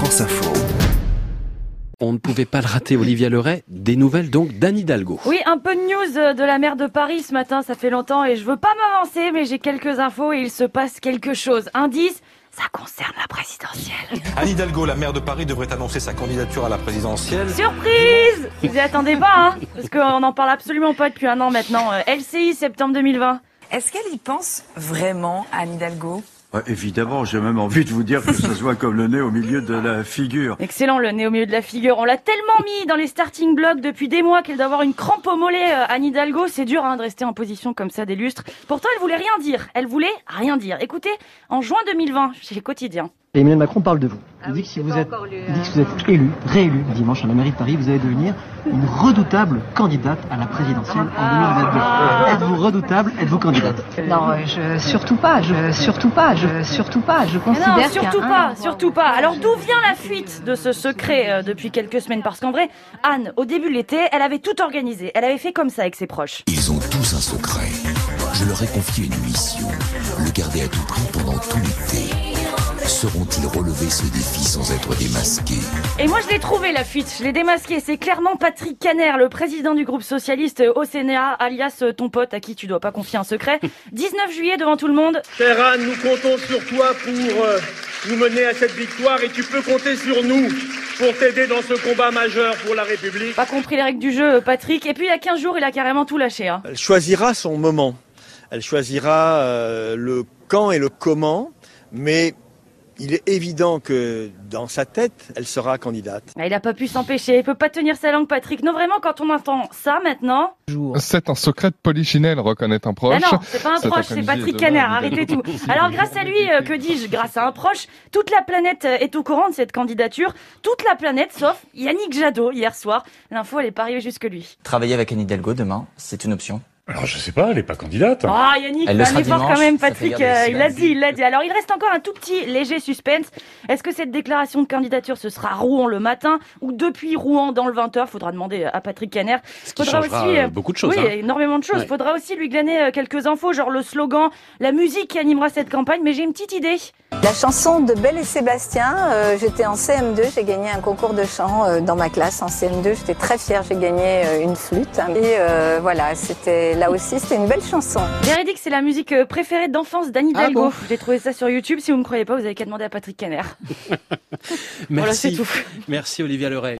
France Info. On ne pouvait pas le rater, Olivia Leray. Des nouvelles donc d'Anne Hidalgo. Oui, un peu de news euh, de la maire de Paris ce matin, ça fait longtemps et je veux pas m'avancer, mais j'ai quelques infos et il se passe quelque chose. Indice, ça concerne la présidentielle. Anne Hidalgo, la maire de Paris, devrait annoncer sa candidature à la présidentielle. Surprise Vous y attendez pas, hein? Parce qu'on n'en parle absolument pas depuis un an maintenant. Euh, LCI, septembre 2020. Est-ce qu'elle y pense vraiment, Anne Hidalgo? Ouais, évidemment, j'ai même envie de vous dire que ça se voit comme le nez au milieu de la figure. Excellent, le nez au milieu de la figure. On l'a tellement mis dans les starting blocks depuis des mois qu'elle doit avoir une crampe au mollet. euh, Anne Hidalgo, c'est dur hein, de rester en position comme ça des lustres. Pourtant, elle voulait rien dire. Elle voulait rien dire. Écoutez, en juin 2020, chez les quotidiens. Emmanuel Macron parle de vous. Il dit que si vous êtes, il dit que si vous êtes élu, réélu dimanche à la mairie de Paris, vous allez devenir une redoutable candidate à la présidentielle en 2022. Êtes-vous redoutable Êtes-vous candidate? Non, euh, je, surtout pas, je, surtout pas, je, surtout pas. Je considère non, surtout pas, surtout pas. Alors d'où vient la fuite de ce secret euh, depuis quelques semaines? Parce qu'en vrai, Anne, au début de l'été, elle avait tout organisé. Elle avait fait comme ça avec ses proches. Ils ont tous un secret. Je leur ai confié une mission. Le garder à tout prix pendant tout l'été. Sauront-ils relever ce défi sans être démasqués Et moi, je l'ai trouvé la fuite. Je l'ai démasqué. C'est clairement Patrick Caner, le président du groupe socialiste au Sénat, alias ton pote à qui tu dois pas confier un secret. 19 juillet devant tout le monde. Anne, nous comptons sur toi pour euh, nous mener à cette victoire et tu peux compter sur nous pour t'aider dans ce combat majeur pour la République. Pas compris les règles du jeu, Patrick. Et puis il y a 15 jours, il a carrément tout lâché. Hein. Elle choisira son moment. Elle choisira euh, le quand et le comment, mais il est évident que dans sa tête, elle sera candidate. Ah, Il a pas pu s'empêcher. Il peut pas tenir sa langue, Patrick. Non, vraiment, quand on entend ça maintenant. C'est un secret de polichinelle, reconnaît un proche. Ah non, c'est pas un proche, c'est Patrick à arrêtez tout. Alors grâce à lui, euh, que dis-je, grâce à un proche, toute la planète euh, est au courant de cette candidature. Toute la planète, sauf Yannick Jadot, hier soir. L'info, elle est pas arrivée jusque lui. Travailler avec Anne Hidalgo demain, c'est une option. Alors je sais pas, elle est pas candidate. Ah Yannick, Elle un sera effort quand même Patrick, euh, il l'a dit, il l'a dit. Alors il reste encore un tout petit léger suspense. Est-ce que cette déclaration de candidature, ce sera Rouen le matin ou depuis Rouen dans le 20h Faudra demander à Patrick Caner. Ce qui changera, euh, beaucoup de choses, Oui, hein. énormément de choses. Ouais. Faudra aussi lui glaner euh, quelques infos, genre le slogan, la musique qui animera cette campagne. Mais j'ai une petite idée. La chanson de Belle et Sébastien, euh, j'étais en CM2, j'ai gagné un concours de chant euh, dans ma classe en CM2, j'étais très fière, j'ai gagné euh, une flûte. Et euh, voilà, c'était là aussi, c'était une belle chanson. Véridique, c'est la musique euh, préférée d'enfance d'Anne Ah Hidalgo. bon J'ai trouvé ça sur YouTube. Si vous me croyez pas, vous avez qu'à demander à Patrick Caner. Voilà, c'est Merci. tout. Merci Olivia Leray.